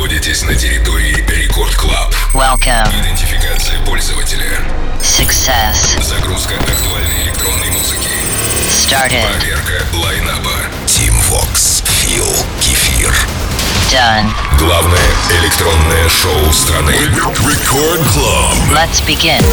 находитесь на территории Рекорд Клаб. Welcome. Идентификация пользователя. Success. Загрузка актуальной электронной музыки. Started. Проверка лайнаба. Team Vox. Фил. Кефир. Done. Главное электронное шоу страны. Рекорд Клаб. Let's begin.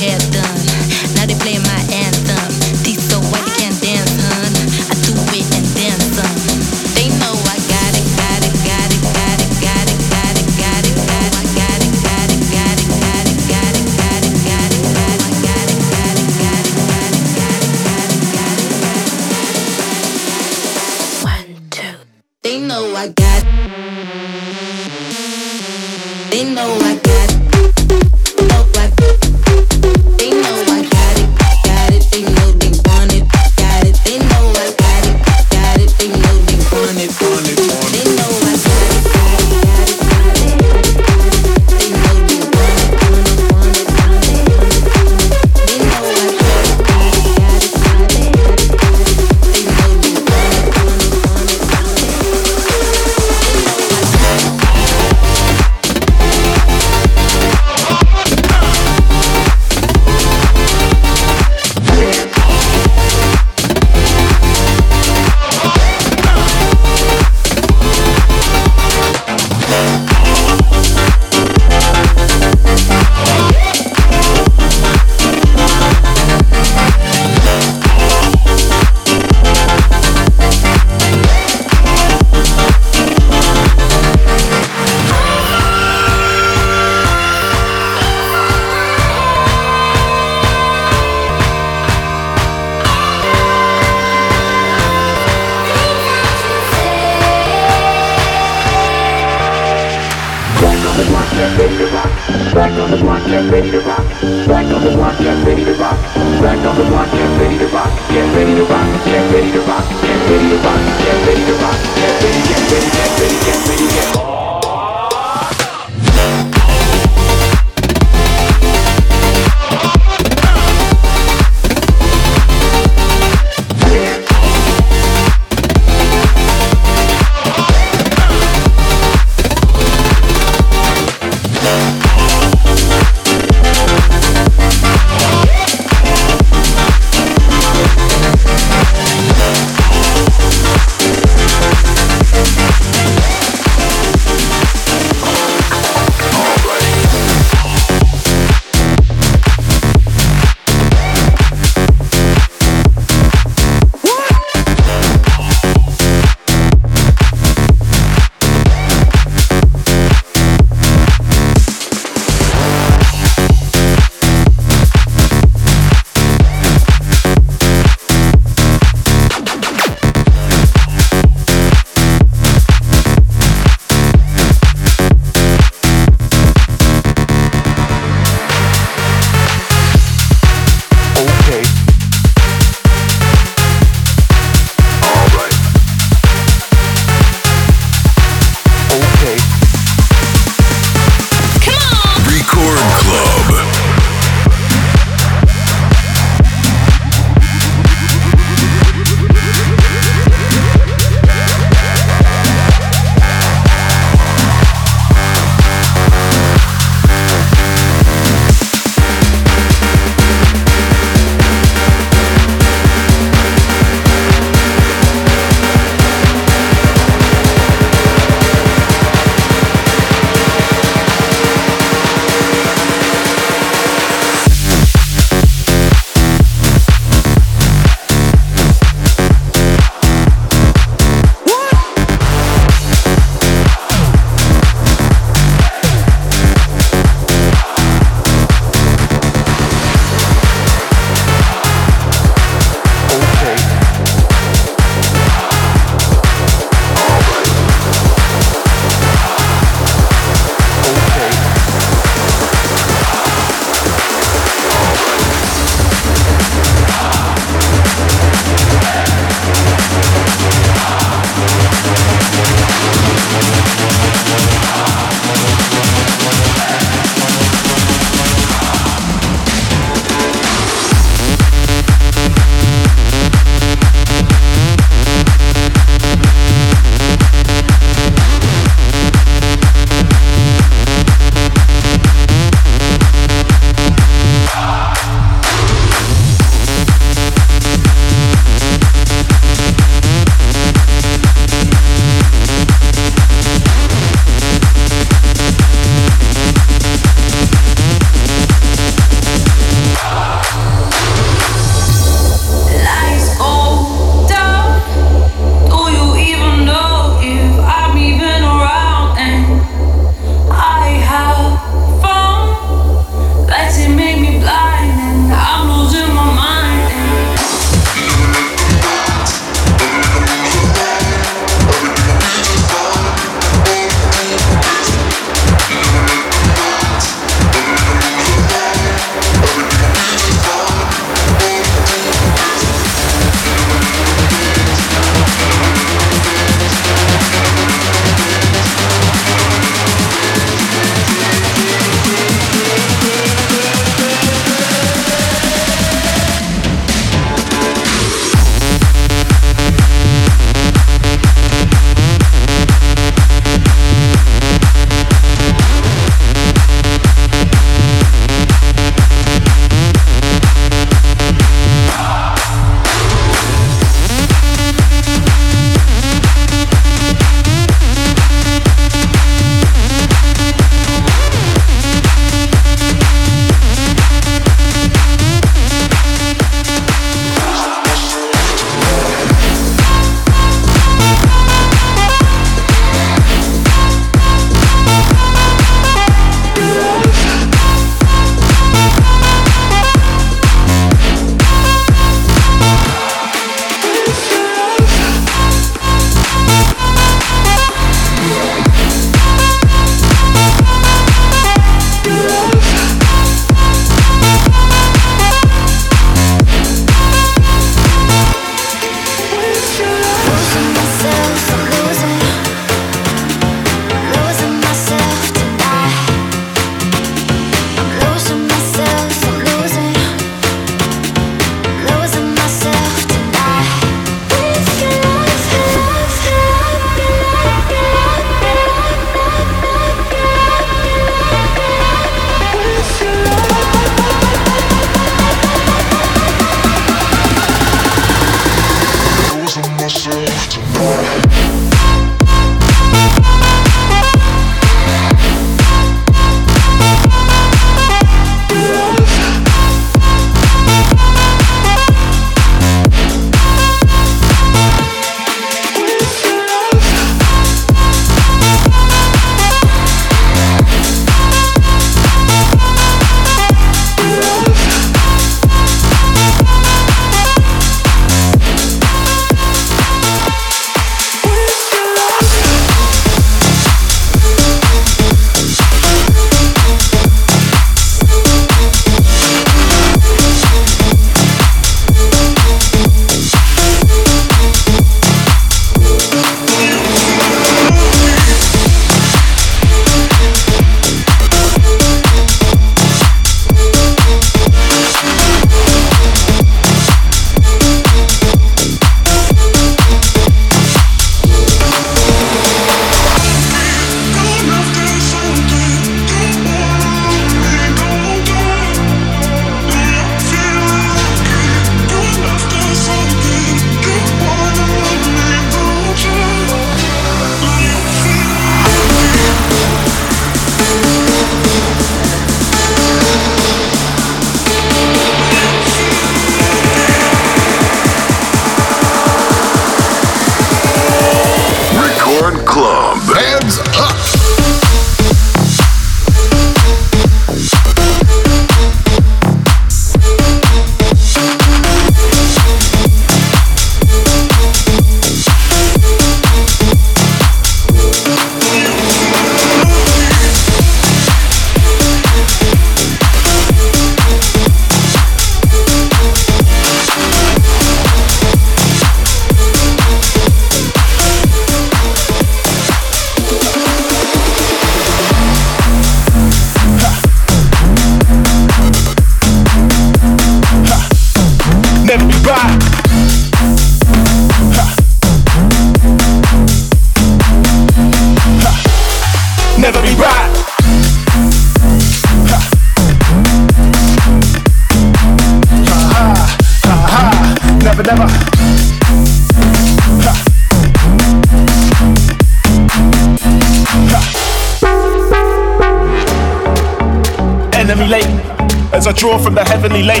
Enemy lake, as I draw from the heavenly lake.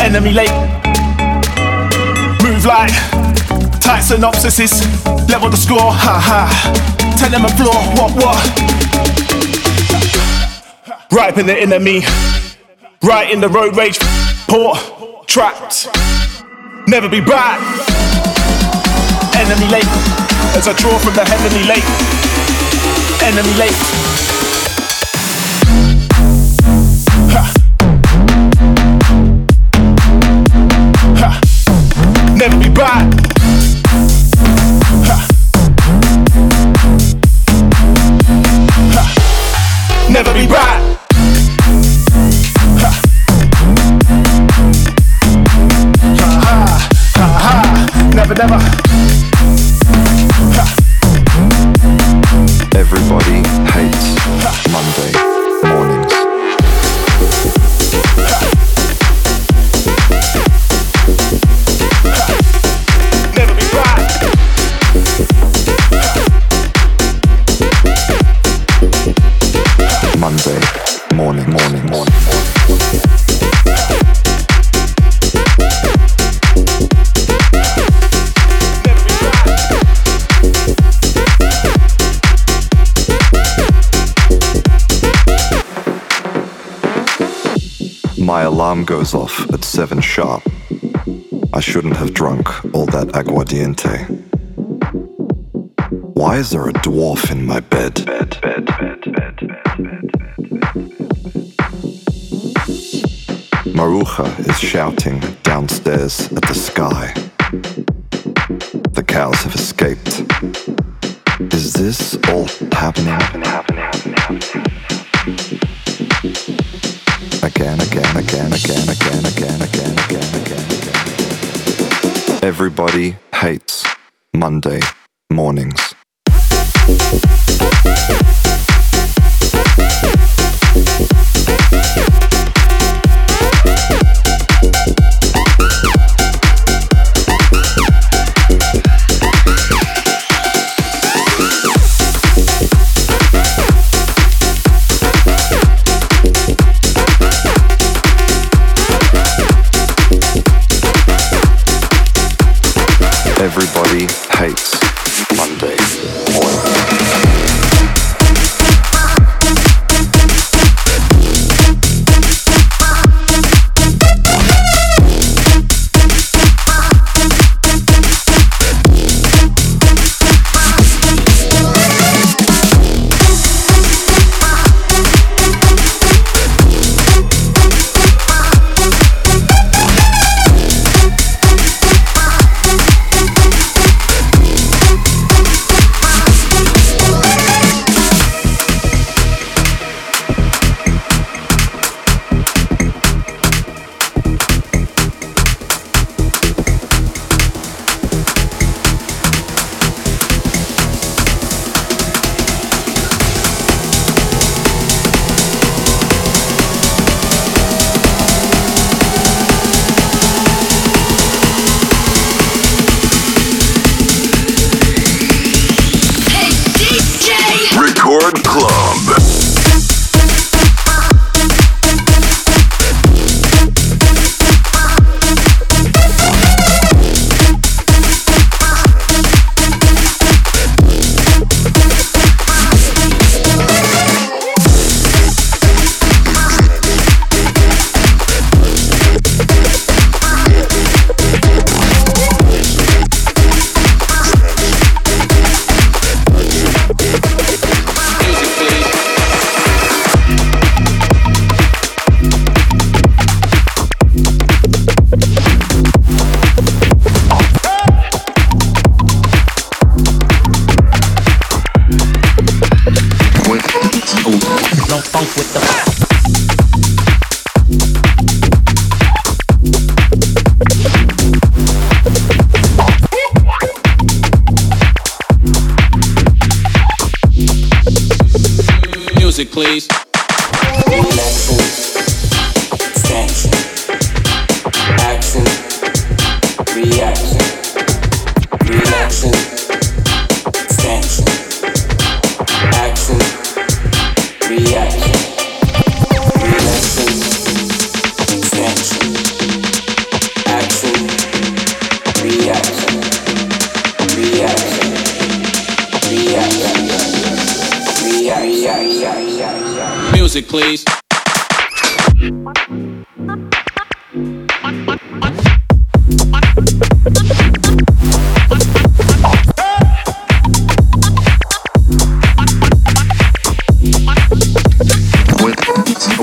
Enemy lake, move like tight synopsises. Level the score, ha ha. Tell them a floor, what what? Right in the enemy, right in the road rage. Port, trapped, never be back. Enemy lake, as I draw from the heavenly lake. Enemy lake. step be back. Ha. Ha. Never be back. Never, never. Off at 7 sharp. I shouldn't have drunk all that aguardiente. Why is there a dwarf in my bed, bed, bed, bed, Maruja is shouting downstairs at the sky. The cows have escaped. Is this all happening? happening, happening, happening? Again, again, again, again, again, again, again, again, again, again. Everybody hates Monday mornings. Everybody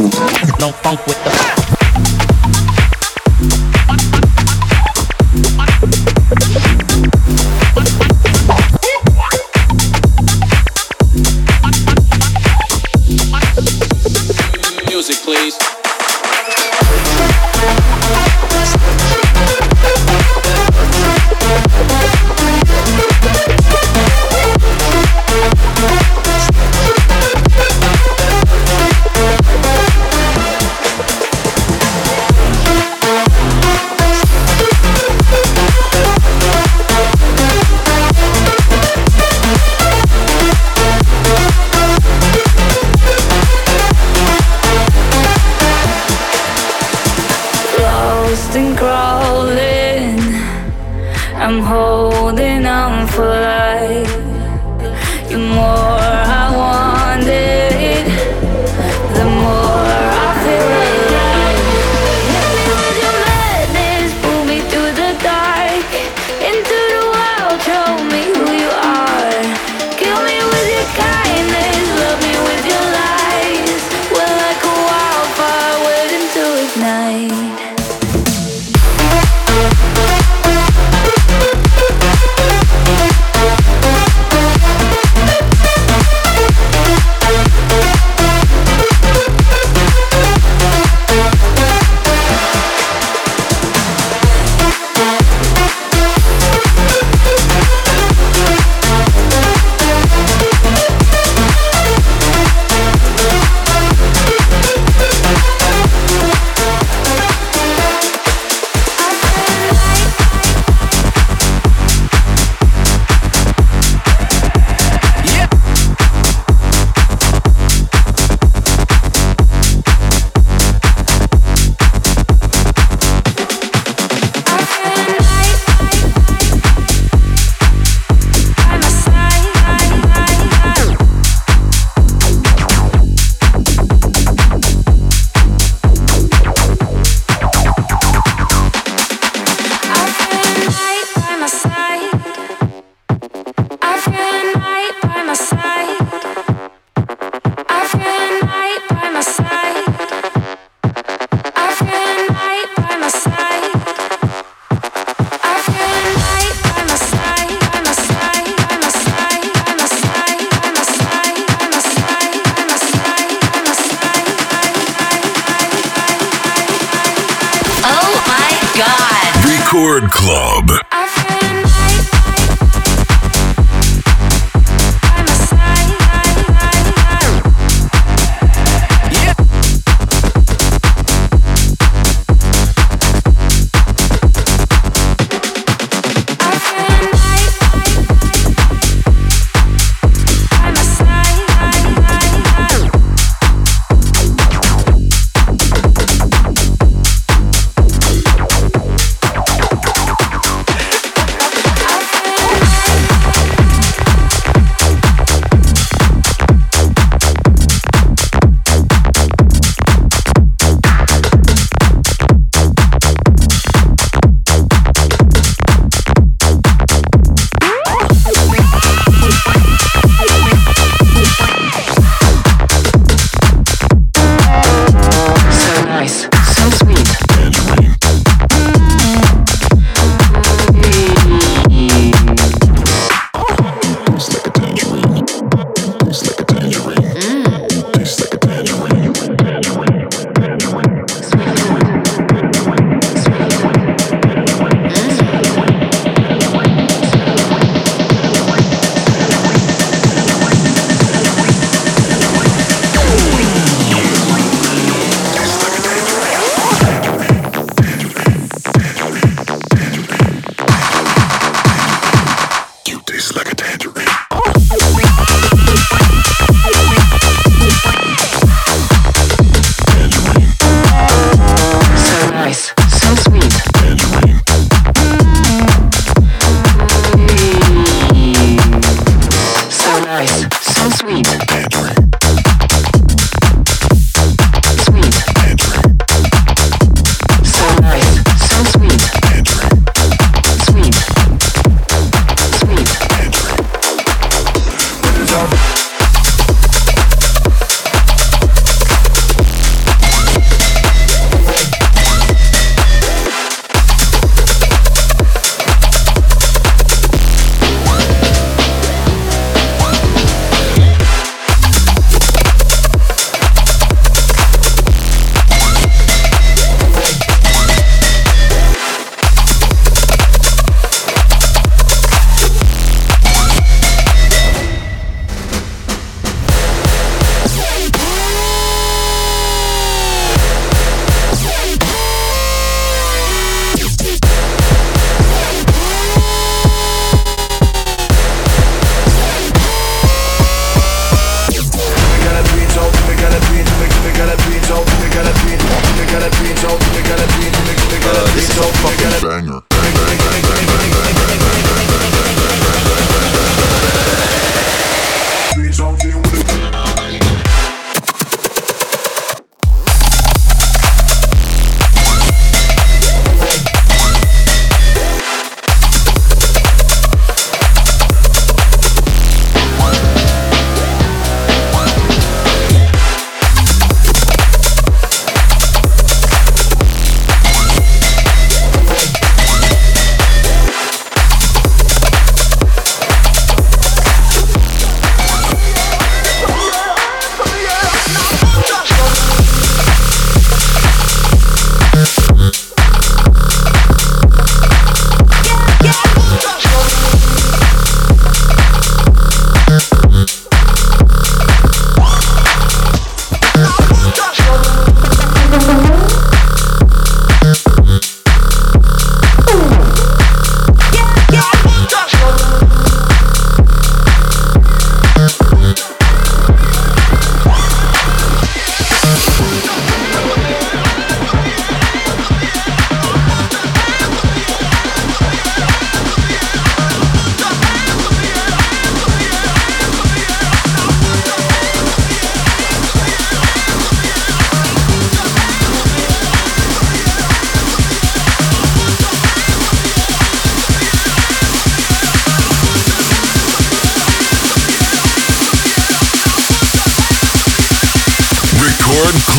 No funk with the.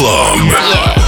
Club. Yeah.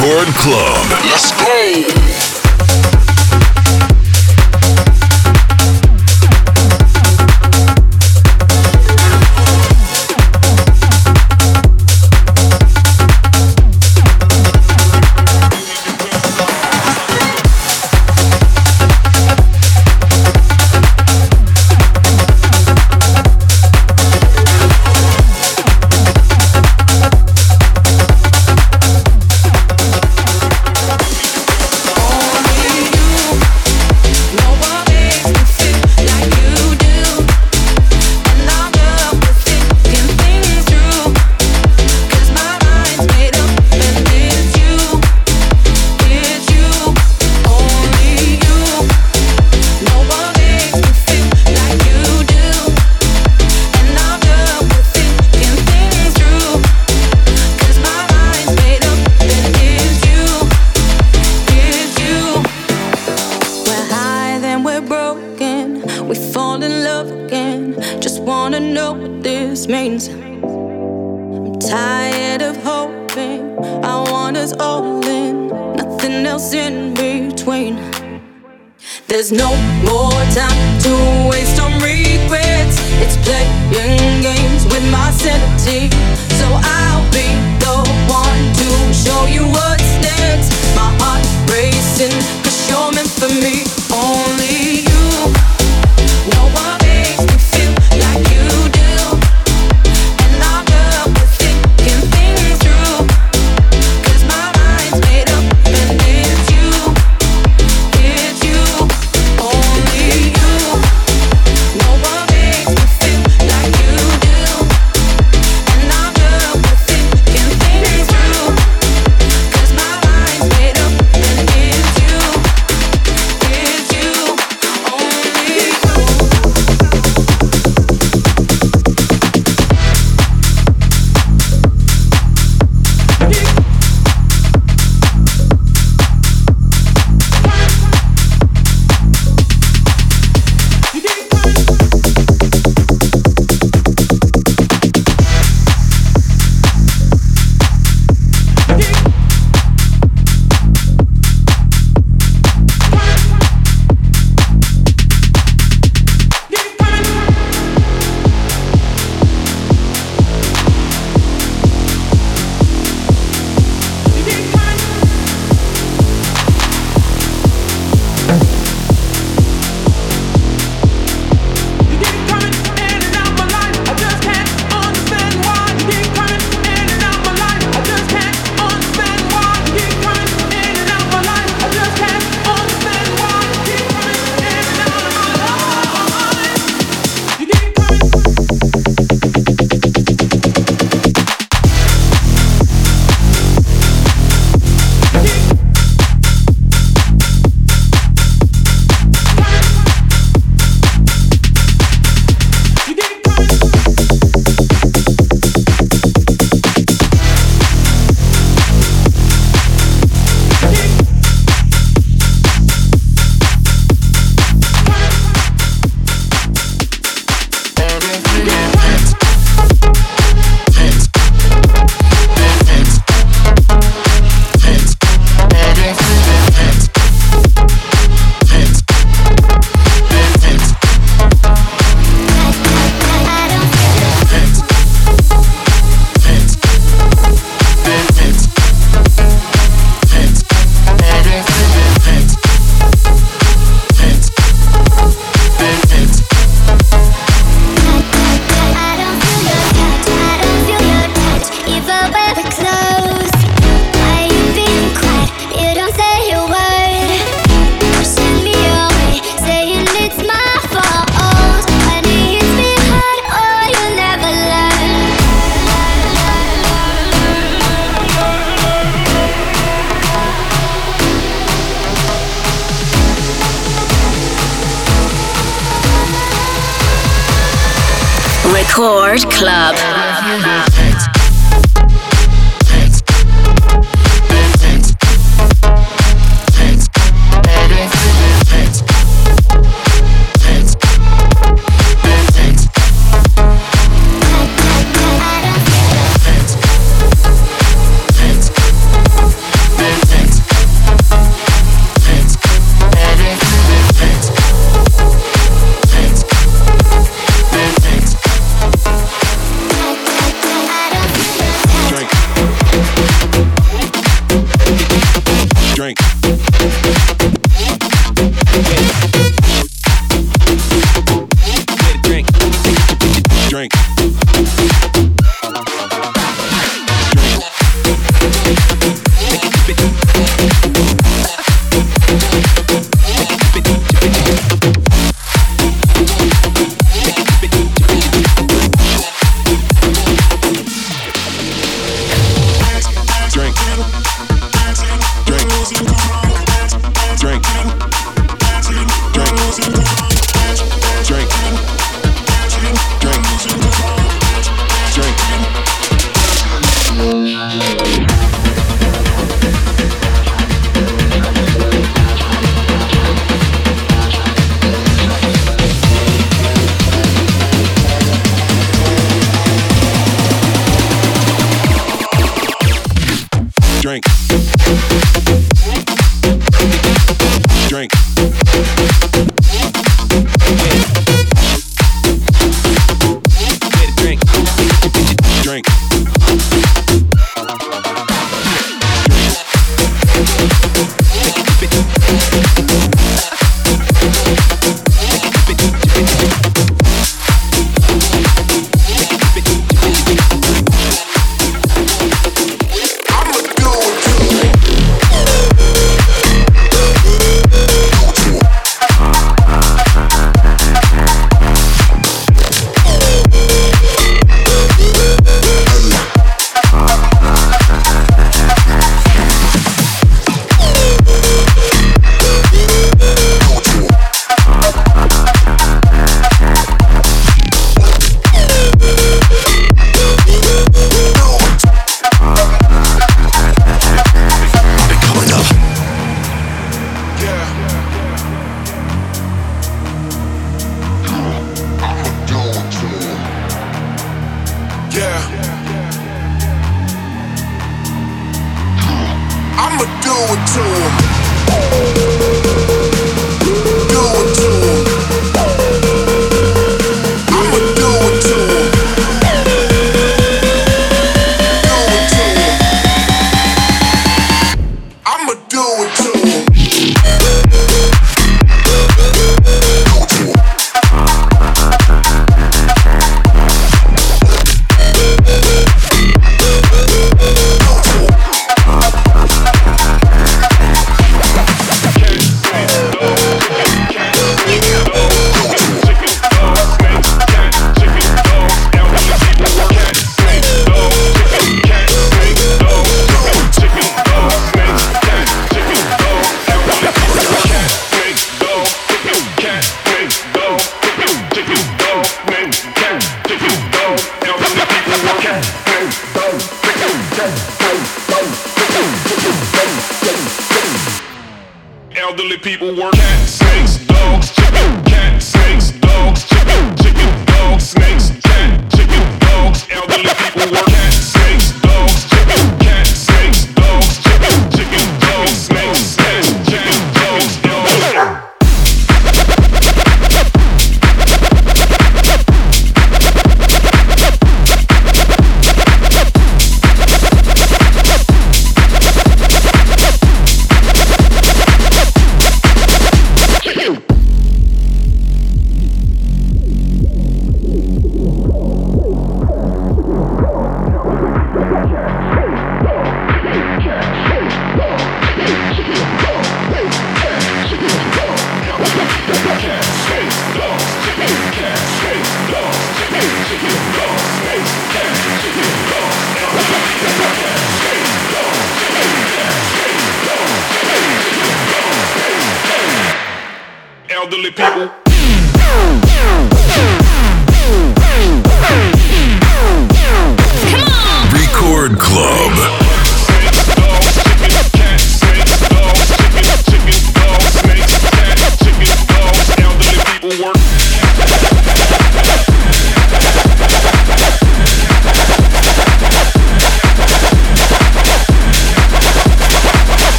Discord Club. Yes, please.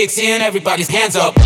Kicks in, everybody's hands up.